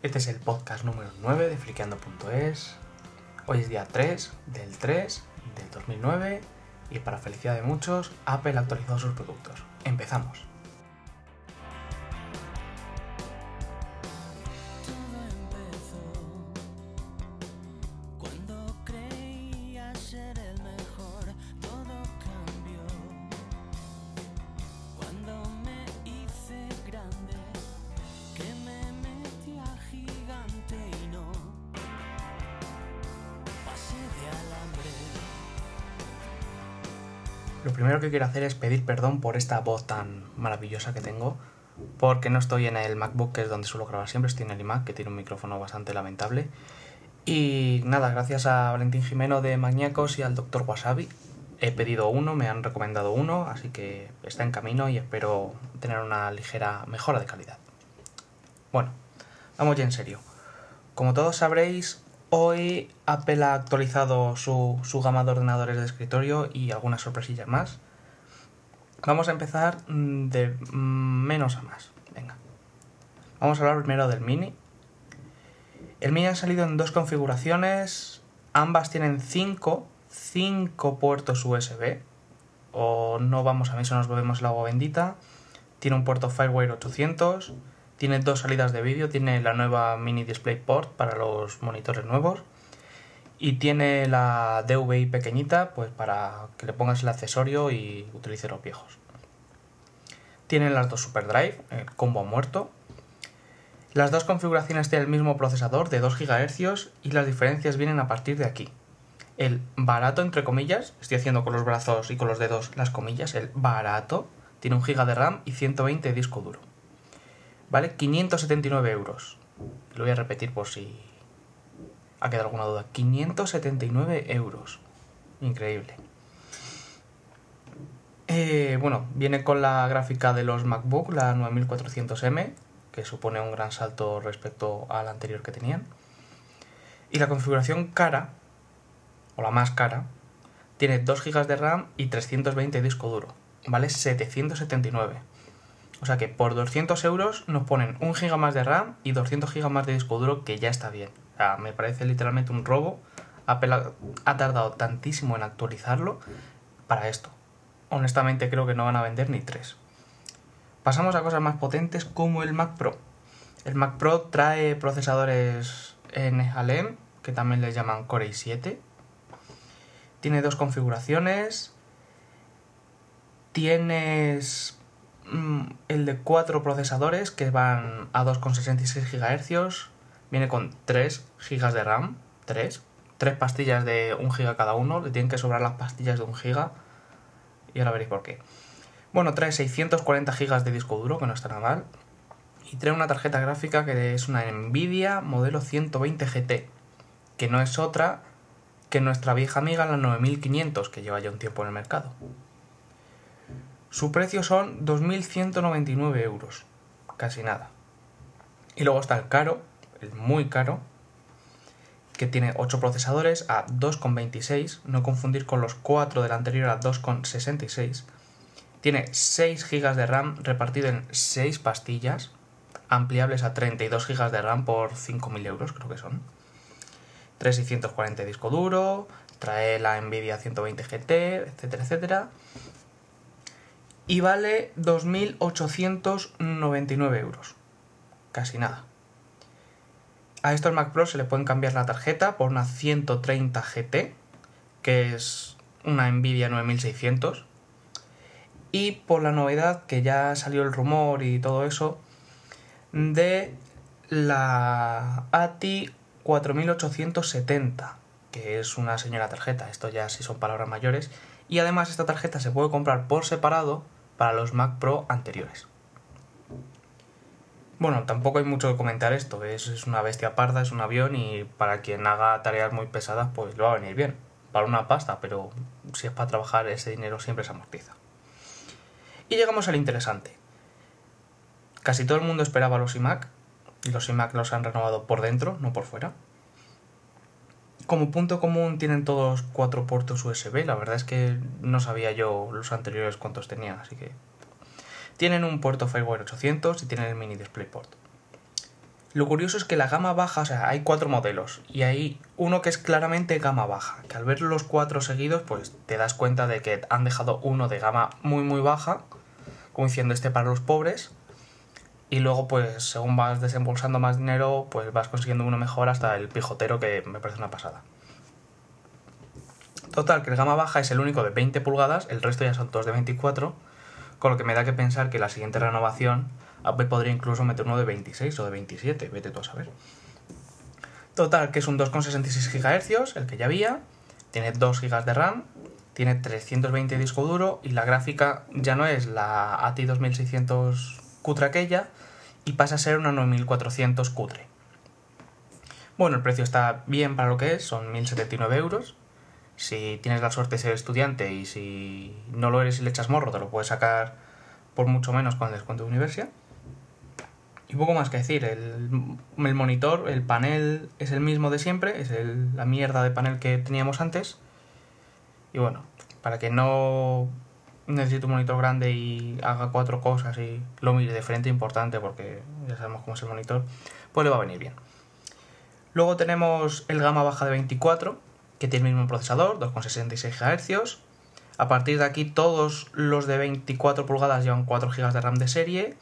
Este es el podcast número 9 de friqueando.es. Hoy es día 3 del 3 del 2009 y para felicidad de muchos, Apple ha actualizado sus productos. Empezamos. Lo primero que quiero hacer es pedir perdón por esta voz tan maravillosa que tengo, porque no estoy en el MacBook, que es donde suelo grabar siempre, estoy en el iMac, que tiene un micrófono bastante lamentable. Y nada, gracias a Valentín Jimeno de Magníacos y al Dr. Wasabi, he pedido uno, me han recomendado uno, así que está en camino y espero tener una ligera mejora de calidad. Bueno, vamos ya en serio. Como todos sabréis, hoy Apple ha actualizado su, su gama de ordenadores de escritorio y algunas sorpresillas más. Vamos a empezar mm, de menos a más. Venga. Vamos a hablar primero del Mini. El Mini ha salido en dos configuraciones. Ambas tienen 5 cinco puertos USB. O no vamos a ver si nos bebemos el agua bendita. Tiene un puerto Firewire 800. Tiene dos salidas de vídeo. Tiene la nueva Mini DisplayPort para los monitores nuevos. Y tiene la DVI pequeñita, pues para que le pongas el accesorio y utilice los viejos. Tienen las dos SuperDrive, el combo muerto. Las dos configuraciones tienen el mismo procesador de 2 GHz y las diferencias vienen a partir de aquí. El barato, entre comillas, estoy haciendo con los brazos y con los dedos las comillas, el barato tiene un GB de RAM y 120 de disco duro. Vale 579 euros. Lo voy a repetir por si ha quedado alguna duda. 579 euros. Increíble. Eh, bueno, viene con la gráfica de los MacBook, la 9400M, que supone un gran salto respecto a la anterior que tenían. Y la configuración cara, o la más cara, tiene 2 GB de RAM y 320 de disco duro. Vale 779. O sea que por 200 euros nos ponen 1 GB más de RAM y 200 GB más de disco duro, que ya está bien. O sea, me parece literalmente un robo. Ha- tardado tantísimo en actualizarlo para esto. Honestamente creo que no van a vender ni 3. Pasamos a cosas más potentes como el Mac Pro. El Mac Pro trae procesadores NVLM, que también les llaman Core i7. Tiene dos configuraciones. Tienes el de cuatro procesadores que van a 2,66 GHz. Viene con 3 GB de RAM. 3. 3 pastillas de 1 GB cada uno. Le tienen que sobrar las pastillas de 1 GB. Y ahora veréis por qué. Bueno, trae 640 GB de disco duro, que no está nada mal. Y trae una tarjeta gráfica que es una Nvidia modelo 120 GT. Que no es otra que nuestra vieja amiga la 9500, que lleva ya un tiempo en el mercado. Su precio son 2.199 euros. Casi nada. Y luego está el caro, el muy caro, que tiene 8 procesadores a 2,26, no confundir con los 4 del anterior a 2,66. Tiene 6 GB de RAM repartido en 6 pastillas, ampliables a 32 GB de RAM por 5.000 euros, creo que son. 3640 de disco duro, trae la Nvidia 120 GT, etcétera, etcétera. Y vale 2.899 euros. Casi nada. A estos Mac Pro se le pueden cambiar la tarjeta por una 130 GT, que es una Nvidia 9600. Y por la novedad, que ya salió el rumor y todo eso, de la ATI 4870, que es una señora tarjeta. Esto ya sí son palabras mayores. Y además esta tarjeta se puede comprar por separado para los Mac Pro anteriores. Bueno, tampoco hay mucho que comentar esto. Es, una bestia parda, es un avión y para quien haga tareas muy pesadas, pues le va a venir bien. Para una pasta, pero si es para trabajar, ese dinero siempre se amortiza. Y llegamos al interesante. Casi todo el mundo esperaba los iMac, y los iMac los han renovado por dentro, no por fuera. Como punto común tienen todos cuatro puertos USB, la verdad es que no sabía yo los anteriores cuántos tenían, así que... Tienen un puerto Firewire 800 y tienen el mini DisplayPort. Lo curioso es que la gama baja, o sea, hay cuatro modelos y hay uno que es claramente gama baja, que al ver los cuatro seguidos, pues te das cuenta de que han dejado uno de gama muy muy baja, como diciendo este para los pobres, y luego pues según vas desembolsando más dinero, pues vas consiguiendo uno mejor hasta el pijotero que me parece una pasada. Total, que el gama baja es el único de 20 pulgadas, el resto ya son todos de 24, con lo que me da que pensar que la siguiente renovación podría incluso meter uno de 26 o de 27, vete tú a saber. Total, que es un 2,66 GHz, el que ya había, tiene 2 GB de RAM, tiene 320 de disco duro y la gráfica ya no es la ATI 2600 cutre aquella y pasa a ser una 9400 cutre. Bueno, el precio está bien para lo que es, son 1079 euros. Si tienes la suerte de ser estudiante y si no lo eres y le echas morro, te lo puedes sacar por mucho menos con el descuento de universidad. Y poco más que decir, el, monitor, el panel es el mismo de siempre, es la mierda de panel que teníamos antes. Y bueno, para que no necesite un monitor grande y haga cuatro cosas y lo mire de frente importante porque ya sabemos cómo es el monitor, pues le va a venir bien. Luego tenemos el gama baja de 24, que tiene el mismo procesador, 2,66 GHz. A partir de aquí todos los de 24 pulgadas llevan 4 GB de RAM de serie.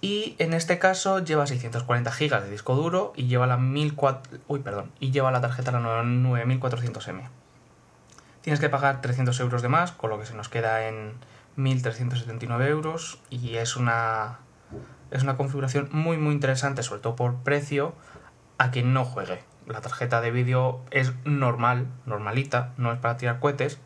Y en este caso lleva 640 GB de disco duro y lleva la 1400, uy, perdón, y lleva la tarjeta la 9400M. Tienes que pagar 300 euros de más, con lo que se nos queda en 1379 euros y es una es una configuración muy muy interesante, sobre todo por precio, a quien no juegue. La tarjeta de vídeo es normal, normalita, no es para tirar cohetes.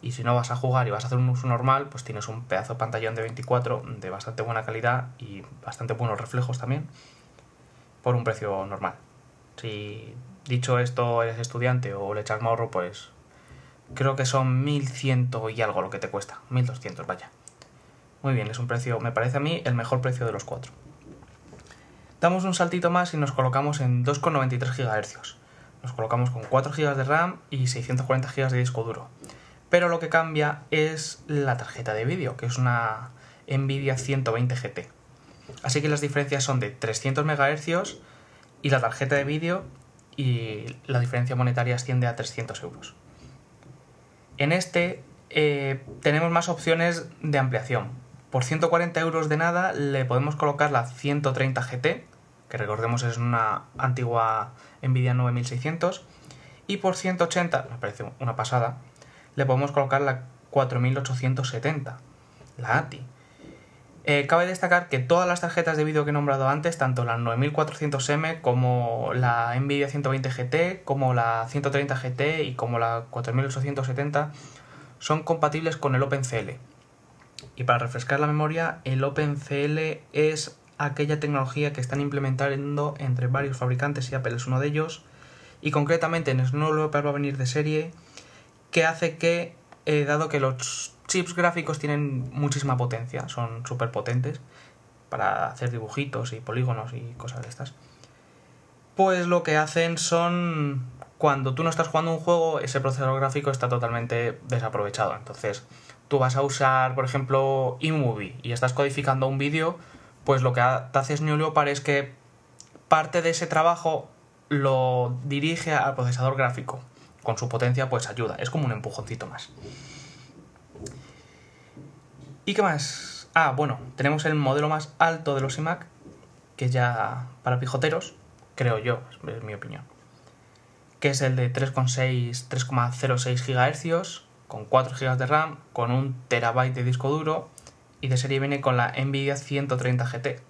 Y si no vas a jugar y vas a hacer un uso normal, pues tienes un pedazo de pantallón de 24 de bastante buena calidad y bastante buenos reflejos también, por un precio normal. Si dicho esto eres estudiante o le echas morro, pues creo que son 1100 y algo lo que te cuesta, 1200, vaya. Muy bien, es un precio, me parece a mí, el mejor precio de los cuatro. Damos un saltito más y nos colocamos en 2,93 GHz. Nos colocamos con 4 GB de RAM y 640 GB de disco duro. Pero lo que cambia es la tarjeta de vídeo, que es una Nvidia 120 GT. Así que las diferencias son de 300 MHz y la tarjeta de vídeo y la diferencia monetaria asciende a 300 euros. En este eh, tenemos más opciones de ampliación. Por 140 euros de nada le podemos colocar la 130 GT, que recordemos es una antigua Nvidia 9600, y por 180, me parece una pasada, le podemos colocar la 4870, la ATI. Eh, cabe destacar que todas las tarjetas de vídeo que he nombrado antes, tanto la 9400M como la Nvidia 120 GT, como la 130 GT y como la 4870, son compatibles con el OpenCL. Y para refrescar la memoria, el OpenCL es aquella tecnología que están implementando entre varios fabricantes y Apple es uno de ellos. Y concretamente en Snow Leopard va a venir de serie que hace que, eh, dado que los chips gráficos tienen muchísima potencia, son súper potentes para hacer dibujitos y polígonos y cosas de estas, pues lo que hacen son, cuando tú no estás jugando un juego, ese procesador gráfico está totalmente desaprovechado. Entonces, tú vas a usar, por ejemplo, eMovie y estás codificando un vídeo, pues lo que te hace New Leopard es que parte de ese trabajo lo dirige al procesador gráfico. Con su potencia, pues ayuda. Es como un empujoncito más. ¿Y qué más? Ah, bueno, tenemos el modelo más alto de los iMac, que ya para pijoteros, creo yo, es mi opinión. Que es el de 3,6, 3,06 GHz, con 4 GB de RAM, con un terabyte de disco duro, y de serie viene con la Nvidia 130 GT.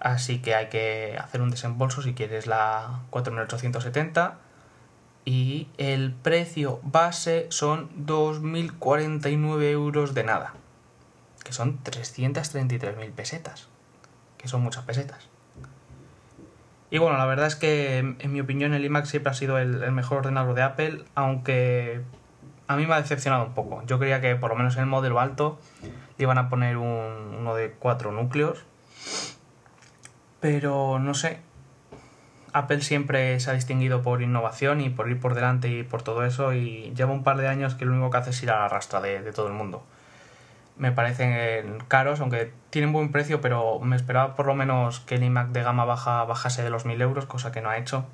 Así que hay que hacer un desembolso si quieres la 4870 y el precio base son 2.049 euros de nada, que son 333.000 pesetas, que son muchas pesetas. Y bueno, la verdad es que en mi opinión el iMac siempre ha sido el, mejor ordenador de Apple, aunque a mí me ha decepcionado un poco. Yo creía que por lo menos en el modelo alto le iban a poner un, uno de cuatro núcleos, pero no sé, Apple siempre se ha distinguido por innovación y por ir por delante y por todo eso y lleva un par de años que lo único que hace es ir a la rastra de, todo el mundo. me parecen caros, aunque tienen buen precio, pero me esperaba por lo menos que el iMac de gama baja bajase de los 1000 euros, cosa que no ha hecho.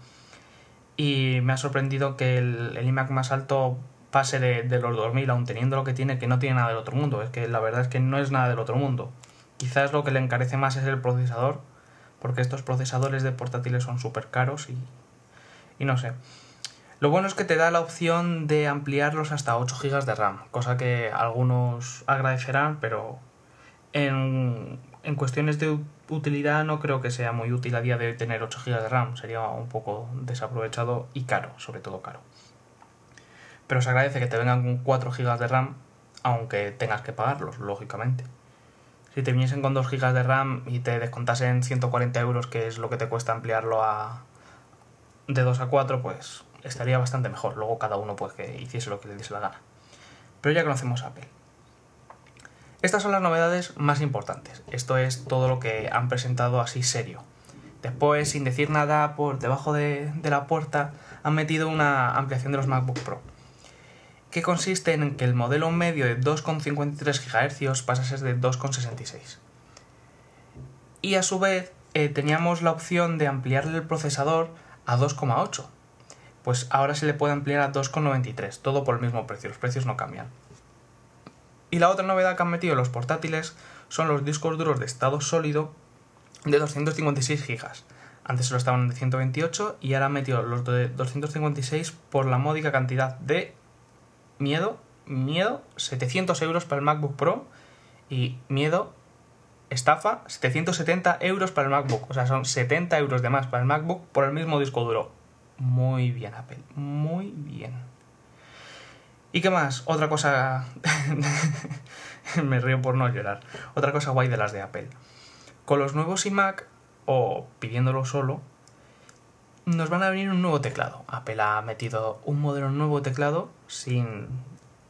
Y me ha sorprendido que el, el iMac más alto pase de, de, los 2000, aun teniendo lo que tiene, que no tiene nada del otro mundo. Es que la verdad es que no es nada del otro mundo. Quizás lo que le encarece más es el procesador, porque estos procesadores de portátiles son súper caros y, y no sé. Lo bueno es que te da la opción de ampliarlos hasta 8 GB de RAM, cosa que algunos agradecerán, pero en, en cuestiones de utilidad no creo que sea muy útil a día de hoy tener 8 GB de RAM, sería un poco desaprovechado y caro, sobre todo caro. Pero se agradece que te vengan con 4 GB de RAM, aunque tengas que pagarlos, lógicamente. Si te viniesen con 2 GB de RAM y te descontasen 140 euros, que es lo que te cuesta ampliarlo a de 2 a 4, pues estaría bastante mejor. Luego cada uno pues que hiciese lo que le diese la gana. Pero ya conocemos Apple. Estas son las novedades más importantes. Esto es todo lo que han presentado así serio. Después, sin decir nada, por debajo de, de la puerta han metido una ampliación de los MacBook Pro. Que consiste en que el modelo medio de 2,53 GHz pasa a ser de 2,66. Y a su vez eh, teníamos la opción de ampliarle el procesador a 2,8 pues ahora se le puede ampliar a 2,93, todo por el mismo precio, los precios no cambian. Y la otra novedad que han metido los portátiles son los discos duros de estado sólido de 256 GB. Antes solo estaban de 128 y ahora han metido los de 256 por la módica cantidad de miedo, miedo, 700 euros para el MacBook Pro y miedo, estafa, 770 euros para el MacBook. O sea, son 70 euros de más para el MacBook por el mismo disco duro muy bien, Apple. Muy bien. ¿Y qué más? Otra cosa... Me río por no llorar. Otra cosa guay de las de Apple. Con los nuevos iMac, o pidiéndolo solo, nos van a venir un nuevo teclado. Apple ha metido un modelo nuevo teclado sin,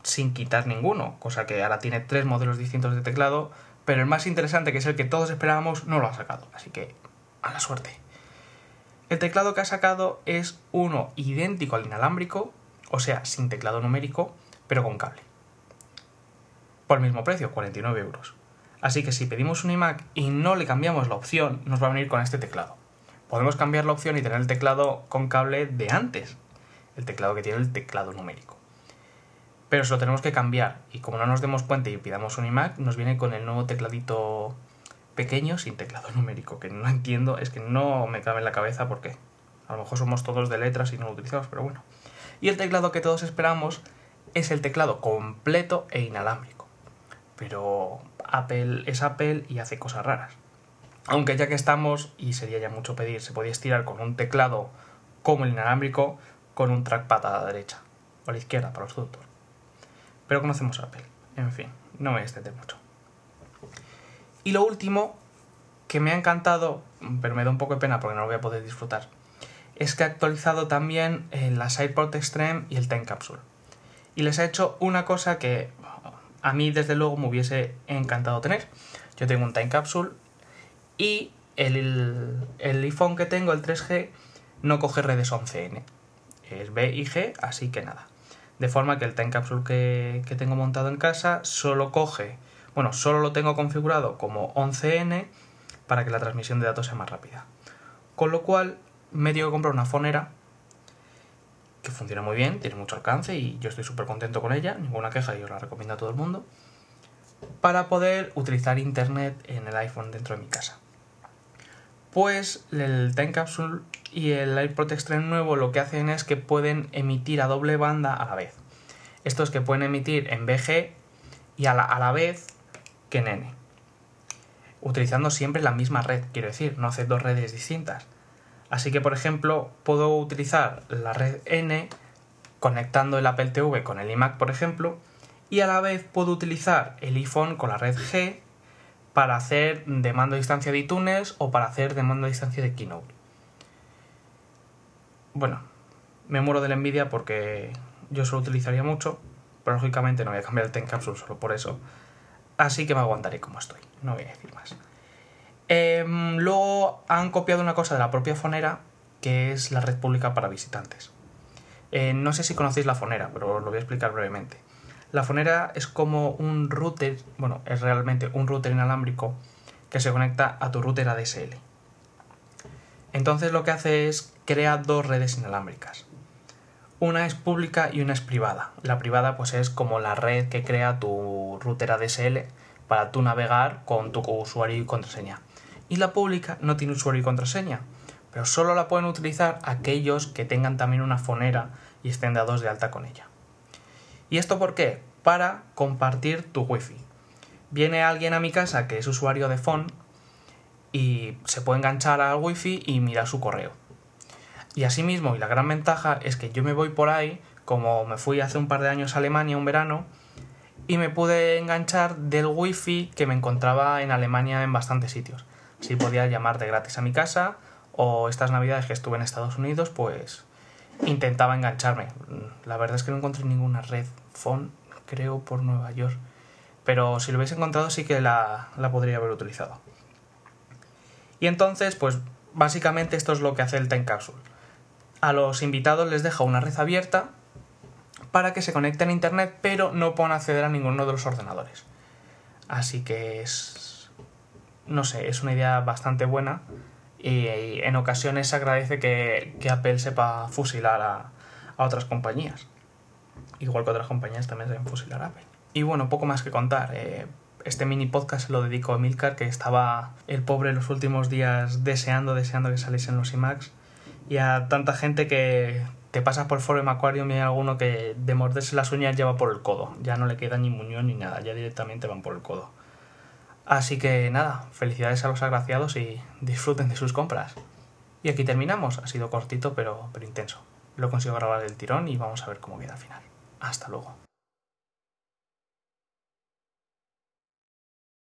sin quitar ninguno, cosa que ahora tiene tres modelos distintos de teclado, pero el más interesante, que es el que todos esperábamos, no lo ha sacado. Así que, a la suerte. El teclado que ha sacado es uno idéntico al inalámbrico, o sea, sin teclado numérico, pero con cable. Por el mismo precio, 49 euros. Así que si pedimos un iMac y no le cambiamos la opción, nos va a venir con este teclado. Podemos cambiar la opción y tener el teclado con cable de antes, el teclado que tiene el teclado numérico. Pero se lo tenemos que cambiar y como no nos demos cuenta y pidamos un iMac, nos viene con el nuevo tecladito pequeño sin teclado numérico, que no entiendo, es que no me cabe en la cabeza por qué. A lo mejor somos todos de letras y no lo utilizamos, pero bueno. Y el teclado que todos esperamos es el teclado completo e inalámbrico. Pero Apple es Apple y hace cosas raras. Aunque ya que estamos, y sería ya mucho pedir, se podía estirar con un teclado como el inalámbrico con un trackpad a la derecha o a la izquierda para los ductos. Pero conocemos a Apple. En fin, no me extender mucho. Y lo último, que me ha encantado, pero me da un poco de pena porque no lo voy a poder disfrutar, es que ha actualizado también eh, la SidePort Extreme y el Time Capsule. Y les ha hecho una cosa que a mí desde luego me hubiese encantado tener. Yo tengo un Time Capsule y el, el iPhone que tengo, el 3G, no coge redes 11N. Es B y G, así que nada. De forma que el Time Capsule que, que tengo montado en casa solo coge bueno, solo lo tengo configurado como 11N para que la transmisión de datos sea más rápida. Con lo cual me dio que comprar una fonera que funciona muy bien, tiene mucho alcance y yo estoy súper contento con ella, ninguna queja y os la recomiendo a todo el mundo, para poder utilizar internet en el iPhone dentro de mi casa. Pues el Time Capsule y el AirPod Extreme nuevo lo que hacen es que pueden emitir a doble banda a la vez. Esto es que pueden emitir en BG y a la, a la vez que Nene. Utilizando siempre la misma red, quiero decir, no hacer dos redes distintas. Así que, por ejemplo, puedo utilizar la red N conectando el Apple TV con el iMac, por ejemplo, y a la vez puedo utilizar el iPhone con la red G para hacer de mando a distancia de iTunes o para hacer de mando a distancia de Keynote. Bueno, me muero de la envidia porque yo solo utilizaría mucho, pero lógicamente no voy a cambiar el Ten Capsule solo por eso. Así que me aguantaré como estoy, no voy a decir más. Eh, luego han copiado una cosa de la propia Fonera, que es la red pública para visitantes. Eh, no sé si conocéis la Fonera, pero os lo voy a explicar brevemente. La fonera es como un router, bueno, es realmente un router inalámbrico que se conecta a tu router ADSL. Entonces lo que hace es crear dos redes inalámbricas. Una es pública y una es privada. La privada pues es como la red que crea tu router ADSL para tú navegar con tu usuario y contraseña. Y la pública no tiene usuario y contraseña, pero solo la pueden utilizar aquellos que tengan también una fonera y estén dados de alta con ella. ¿Y esto por qué? Para compartir tu wifi. Viene alguien a mi casa que es usuario de phone y se puede enganchar al wifi y mirar su correo. Y asimismo, y la gran ventaja es que yo me voy por ahí, como me fui hace un par de años a Alemania un verano, y me pude enganchar del wifi que me encontraba en Alemania en bastantes sitios. Así podía llamar de gratis a mi casa, o estas navidades que estuve en Estados Unidos, pues intentaba engancharme. La verdad es que no encontré ninguna red phone, creo, por Nueva York. Pero si lo hubiese encontrado sí que la, la podría haber utilizado. Y entonces, pues básicamente esto es lo que hace el Time Capsule. A los invitados les deja una red abierta para que se conecten a internet, pero no puedan acceder a ninguno de los ordenadores. Así que es. No sé, es una idea bastante buena. Y en ocasiones se agradece que, que Apple sepa fusilar a, a, otras compañías. Igual que otras compañías también deben fusilar a Apple. Y bueno, poco más que contar. Eh, este mini podcast se lo dedico a Milcar, que estaba el pobre los últimos días deseando, deseando que saliesen los iMacs. Y a tanta gente que te pasas por Forum Aquarium y hay alguno que de morderse las uñas lleva por el codo. Ya no le queda ni muñón ni nada, ya directamente van por el codo. Así que nada, felicidades a los agraciados y disfruten de sus compras. Y aquí terminamos, ha sido cortito pero, pero intenso. Lo consigo grabar del tirón y vamos a ver cómo queda al final. Hasta luego.